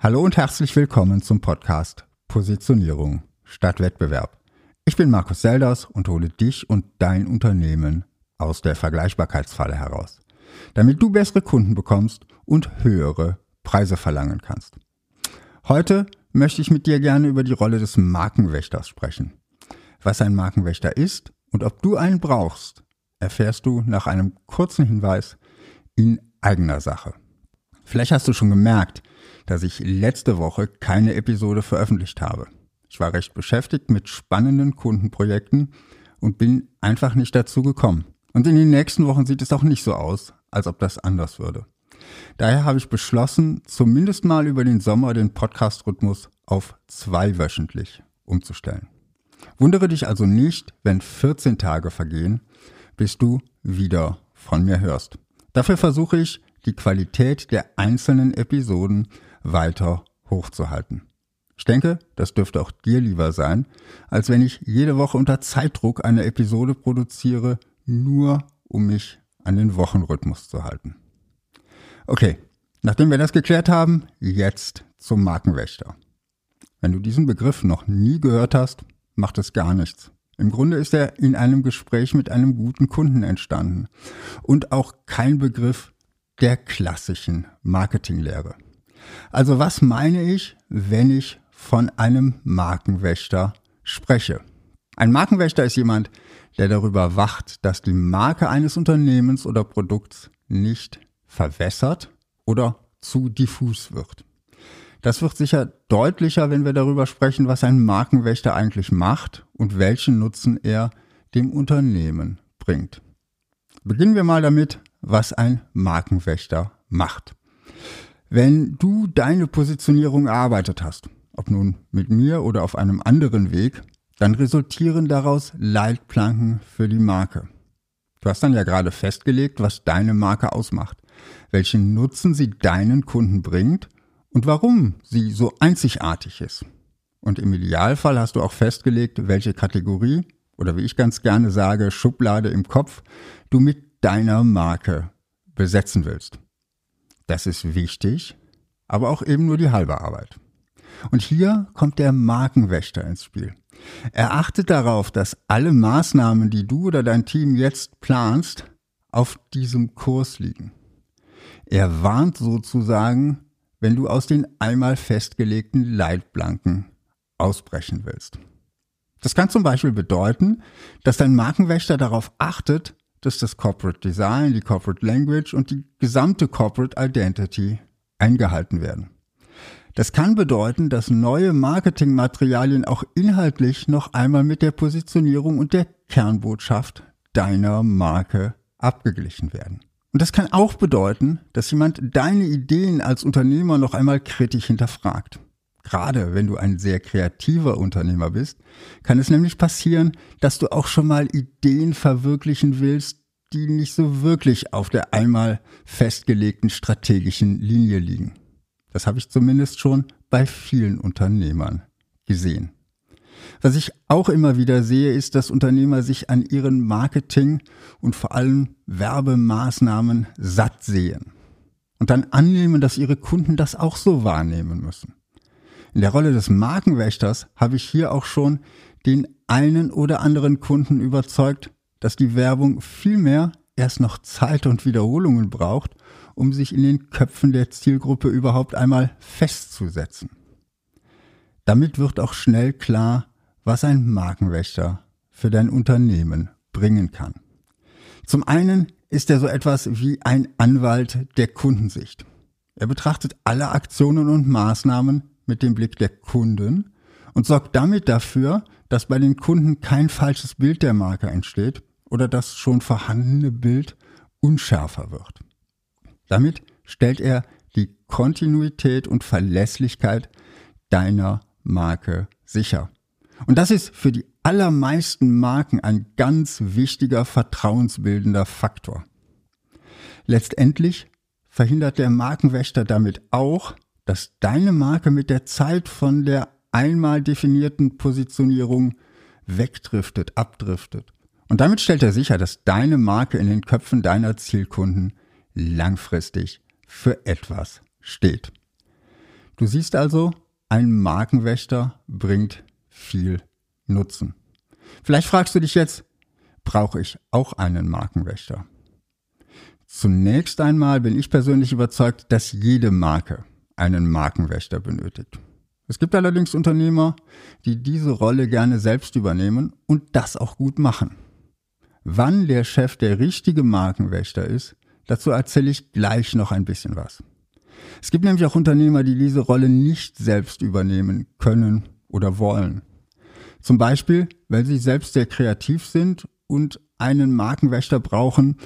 Hallo und herzlich willkommen zum Podcast Positionierung statt Wettbewerb. Ich bin Markus Selders und hole dich und dein Unternehmen aus der Vergleichbarkeitsfalle heraus, damit du bessere Kunden bekommst und höhere Preise verlangen kannst. Heute möchte ich mit dir gerne über die Rolle des Markenwächters sprechen. Was ein Markenwächter ist und ob du einen brauchst, erfährst du nach einem kurzen Hinweis in eigener Sache. Vielleicht hast du schon gemerkt, dass ich letzte Woche keine Episode veröffentlicht habe. Ich war recht beschäftigt mit spannenden Kundenprojekten und bin einfach nicht dazu gekommen. Und in den nächsten Wochen sieht es auch nicht so aus, als ob das anders würde. Daher habe ich beschlossen, zumindest mal über den Sommer den Podcast-Rhythmus auf zweiwöchentlich umzustellen. Wundere dich also nicht, wenn 14 Tage vergehen, bis du wieder von mir hörst. Dafür versuche ich, die Qualität der einzelnen Episoden weiter hochzuhalten. Ich denke, das dürfte auch dir lieber sein, als wenn ich jede Woche unter Zeitdruck eine Episode produziere, nur um mich an den Wochenrhythmus zu halten. Okay, nachdem wir das geklärt haben, jetzt zum Markenwächter. Wenn du diesen Begriff noch nie gehört hast, macht es gar nichts. Im Grunde ist er in einem Gespräch mit einem guten Kunden entstanden und auch kein Begriff der klassischen Marketinglehre. Also was meine ich, wenn ich von einem Markenwächter spreche? Ein Markenwächter ist jemand, der darüber wacht, dass die Marke eines Unternehmens oder Produkts nicht verwässert oder zu diffus wird. Das wird sicher deutlicher, wenn wir darüber sprechen, was ein Markenwächter eigentlich macht und welchen Nutzen er dem Unternehmen bringt. Beginnen wir mal damit, was ein Markenwächter macht. Wenn du deine Positionierung erarbeitet hast, ob nun mit mir oder auf einem anderen Weg, dann resultieren daraus Leitplanken für die Marke. Du hast dann ja gerade festgelegt, was deine Marke ausmacht, welchen Nutzen sie deinen Kunden bringt und warum sie so einzigartig ist. Und im Idealfall hast du auch festgelegt, welche Kategorie oder wie ich ganz gerne sage, Schublade im Kopf du mit deiner Marke besetzen willst. Das ist wichtig, aber auch eben nur die halbe Arbeit. Und hier kommt der Markenwächter ins Spiel. Er achtet darauf, dass alle Maßnahmen, die du oder dein Team jetzt planst, auf diesem Kurs liegen. Er warnt sozusagen, wenn du aus den einmal festgelegten Leitplanken ausbrechen willst. Das kann zum Beispiel bedeuten, dass dein Markenwächter darauf achtet, dass das Corporate Design, die Corporate Language und die gesamte Corporate Identity eingehalten werden. Das kann bedeuten, dass neue Marketingmaterialien auch inhaltlich noch einmal mit der Positionierung und der Kernbotschaft deiner Marke abgeglichen werden. Und das kann auch bedeuten, dass jemand deine Ideen als Unternehmer noch einmal kritisch hinterfragt. Gerade wenn du ein sehr kreativer Unternehmer bist, kann es nämlich passieren, dass du auch schon mal Ideen verwirklichen willst, die nicht so wirklich auf der einmal festgelegten strategischen Linie liegen. Das habe ich zumindest schon bei vielen Unternehmern gesehen. Was ich auch immer wieder sehe, ist, dass Unternehmer sich an ihren Marketing und vor allem Werbemaßnahmen satt sehen und dann annehmen, dass ihre Kunden das auch so wahrnehmen müssen. In der Rolle des Markenwächters habe ich hier auch schon den einen oder anderen Kunden überzeugt, dass die Werbung vielmehr erst noch Zeit und Wiederholungen braucht, um sich in den Köpfen der Zielgruppe überhaupt einmal festzusetzen. Damit wird auch schnell klar, was ein Markenwächter für dein Unternehmen bringen kann. Zum einen ist er so etwas wie ein Anwalt der Kundensicht. Er betrachtet alle Aktionen und Maßnahmen mit dem Blick der Kunden und sorgt damit dafür, dass bei den Kunden kein falsches Bild der Marke entsteht oder das schon vorhandene Bild unschärfer wird. Damit stellt er die Kontinuität und Verlässlichkeit deiner Marke sicher. Und das ist für die allermeisten Marken ein ganz wichtiger vertrauensbildender Faktor. Letztendlich verhindert der Markenwächter damit auch, dass deine Marke mit der Zeit von der einmal definierten Positionierung wegdriftet, abdriftet. Und damit stellt er sicher, dass deine Marke in den Köpfen deiner Zielkunden langfristig für etwas steht. Du siehst also, ein Markenwächter bringt viel Nutzen. Vielleicht fragst du dich jetzt, brauche ich auch einen Markenwächter? Zunächst einmal bin ich persönlich überzeugt, dass jede Marke einen Markenwächter benötigt. Es gibt allerdings Unternehmer, die diese Rolle gerne selbst übernehmen und das auch gut machen. Wann der Chef der richtige Markenwächter ist, dazu erzähle ich gleich noch ein bisschen was. Es gibt nämlich auch Unternehmer, die diese Rolle nicht selbst übernehmen können oder wollen. Zum Beispiel, weil sie selbst sehr kreativ sind und einen Markenwächter brauchen,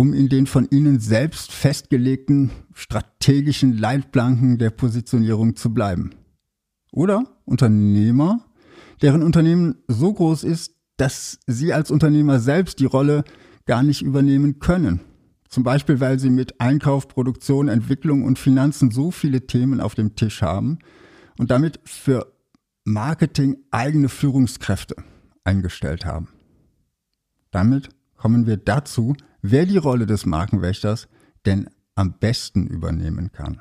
um in den von ihnen selbst festgelegten strategischen Leitplanken der Positionierung zu bleiben. Oder Unternehmer, deren Unternehmen so groß ist, dass sie als Unternehmer selbst die Rolle gar nicht übernehmen können. Zum Beispiel, weil sie mit Einkauf, Produktion, Entwicklung und Finanzen so viele Themen auf dem Tisch haben und damit für Marketing eigene Führungskräfte eingestellt haben. Damit kommen wir dazu, wer die Rolle des Markenwächters denn am besten übernehmen kann.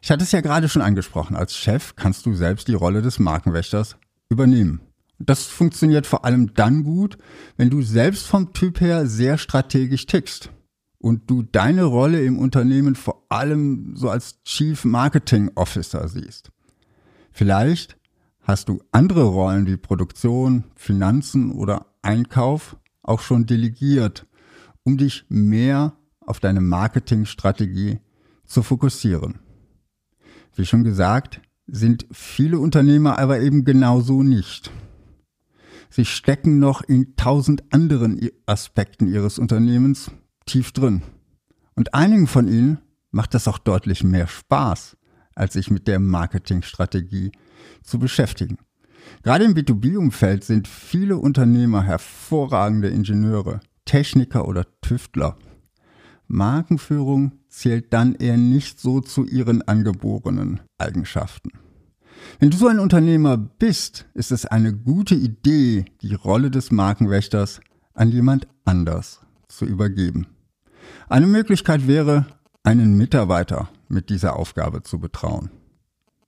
Ich hatte es ja gerade schon angesprochen, als Chef kannst du selbst die Rolle des Markenwächters übernehmen. Das funktioniert vor allem dann gut, wenn du selbst vom Typ her sehr strategisch tickst und du deine Rolle im Unternehmen vor allem so als Chief Marketing Officer siehst. Vielleicht hast du andere Rollen wie Produktion, Finanzen oder Einkauf auch schon delegiert, um dich mehr auf deine Marketingstrategie zu fokussieren. Wie schon gesagt, sind viele Unternehmer aber eben genauso nicht. Sie stecken noch in tausend anderen Aspekten ihres Unternehmens tief drin. Und einigen von ihnen macht das auch deutlich mehr Spaß, als sich mit der Marketingstrategie zu beschäftigen. Gerade im B2B-Umfeld sind viele Unternehmer hervorragende Ingenieure, Techniker oder Tüftler. Markenführung zählt dann eher nicht so zu ihren angeborenen Eigenschaften. Wenn du so ein Unternehmer bist, ist es eine gute Idee, die Rolle des Markenwächters an jemand anders zu übergeben. Eine Möglichkeit wäre, einen Mitarbeiter mit dieser Aufgabe zu betrauen.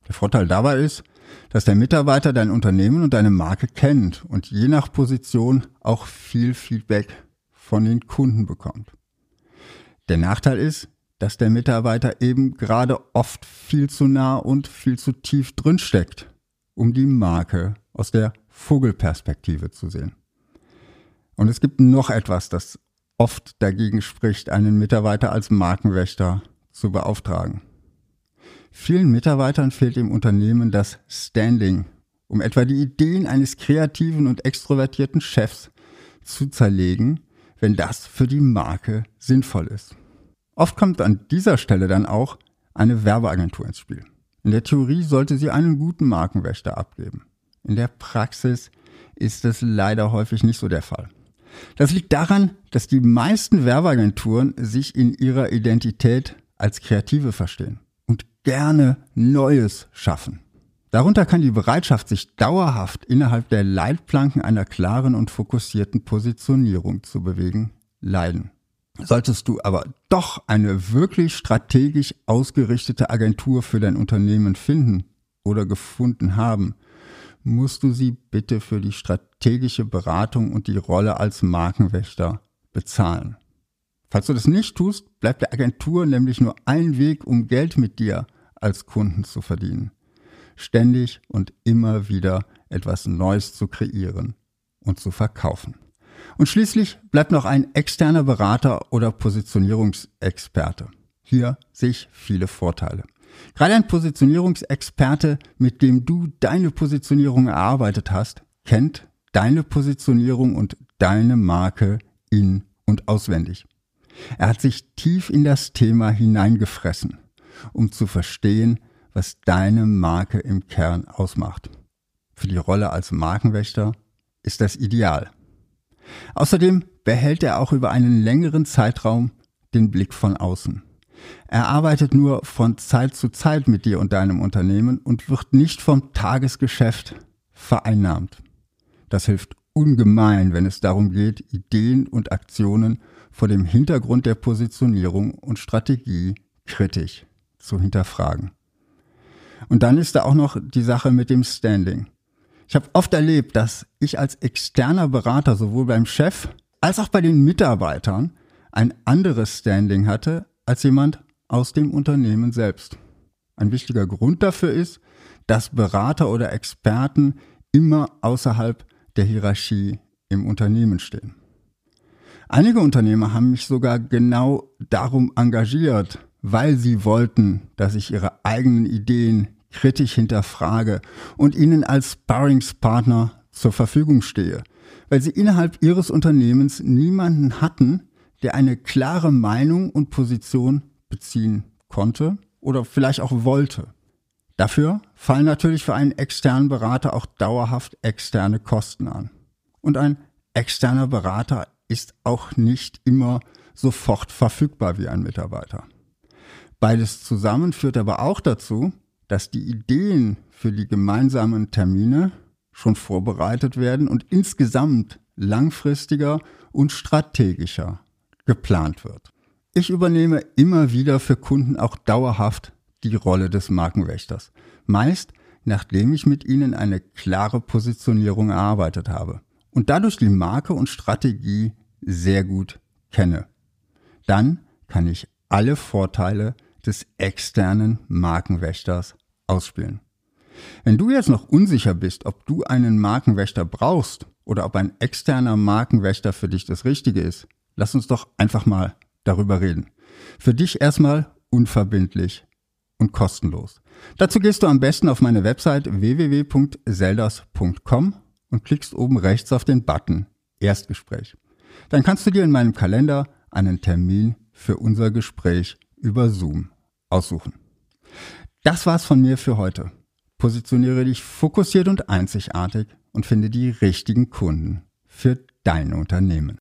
Der Vorteil dabei ist, dass der Mitarbeiter dein Unternehmen und deine Marke kennt und je nach Position auch viel Feedback von den Kunden bekommt. Der Nachteil ist, dass der Mitarbeiter eben gerade oft viel zu nah und viel zu tief drin steckt, um die Marke aus der Vogelperspektive zu sehen. Und es gibt noch etwas, das oft dagegen spricht, einen Mitarbeiter als Markenwächter zu beauftragen. Vielen Mitarbeitern fehlt im Unternehmen das Standing, um etwa die Ideen eines kreativen und extrovertierten Chefs zu zerlegen, wenn das für die Marke sinnvoll ist. Oft kommt an dieser Stelle dann auch eine Werbeagentur ins Spiel. In der Theorie sollte sie einen guten Markenwächter abgeben. In der Praxis ist es leider häufig nicht so der Fall. Das liegt daran, dass die meisten Werbeagenturen sich in ihrer Identität als Kreative verstehen und gerne Neues schaffen. Darunter kann die Bereitschaft, sich dauerhaft innerhalb der Leitplanken einer klaren und fokussierten Positionierung zu bewegen, leiden. Solltest du aber doch eine wirklich strategisch ausgerichtete Agentur für dein Unternehmen finden oder gefunden haben, musst du sie bitte für die strategische Beratung und die Rolle als Markenwächter bezahlen. Falls du das nicht tust, bleibt der Agentur nämlich nur ein Weg, um Geld mit dir als Kunden zu verdienen. Ständig und immer wieder etwas Neues zu kreieren und zu verkaufen. Und schließlich bleibt noch ein externer Berater oder Positionierungsexperte. Hier sehe ich viele Vorteile. Gerade ein Positionierungsexperte, mit dem du deine Positionierung erarbeitet hast, kennt deine Positionierung und deine Marke in und auswendig. Er hat sich tief in das Thema hineingefressen, um zu verstehen, was deine Marke im Kern ausmacht. Für die Rolle als Markenwächter ist das ideal. Außerdem behält er auch über einen längeren Zeitraum den Blick von außen. Er arbeitet nur von Zeit zu Zeit mit dir und deinem Unternehmen und wird nicht vom Tagesgeschäft vereinnahmt. Das hilft ungemein, wenn es darum geht, Ideen und Aktionen vor dem Hintergrund der Positionierung und Strategie kritisch zu hinterfragen. Und dann ist da auch noch die Sache mit dem Standing. Ich habe oft erlebt, dass ich als externer Berater sowohl beim Chef als auch bei den Mitarbeitern ein anderes Standing hatte als jemand aus dem Unternehmen selbst. Ein wichtiger Grund dafür ist, dass Berater oder Experten immer außerhalb der Hierarchie im Unternehmen stehen. Einige Unternehmer haben mich sogar genau darum engagiert, weil sie wollten, dass ich ihre eigenen Ideen kritisch hinterfrage und ihnen als Sparringspartner zur Verfügung stehe, weil sie innerhalb ihres Unternehmens niemanden hatten, der eine klare Meinung und Position beziehen konnte oder vielleicht auch wollte. Dafür fallen natürlich für einen externen Berater auch dauerhaft externe Kosten an. Und ein externer Berater ist auch nicht immer sofort verfügbar wie ein Mitarbeiter. Beides zusammen führt aber auch dazu, dass die Ideen für die gemeinsamen Termine schon vorbereitet werden und insgesamt langfristiger und strategischer geplant wird. Ich übernehme immer wieder für Kunden auch dauerhaft die Rolle des Markenwächters. Meist nachdem ich mit ihnen eine klare Positionierung erarbeitet habe und dadurch die Marke und Strategie sehr gut kenne. Dann kann ich alle Vorteile des externen Markenwächters ausspielen. Wenn du jetzt noch unsicher bist, ob du einen Markenwächter brauchst oder ob ein externer Markenwächter für dich das Richtige ist, lass uns doch einfach mal darüber reden. Für dich erstmal unverbindlich und kostenlos. Dazu gehst du am besten auf meine Website www.seldas.com und klickst oben rechts auf den Button Erstgespräch. Dann kannst du dir in meinem Kalender einen Termin für unser Gespräch über Zoom aussuchen. Das war's von mir für heute. Positioniere dich fokussiert und einzigartig und finde die richtigen Kunden für dein Unternehmen.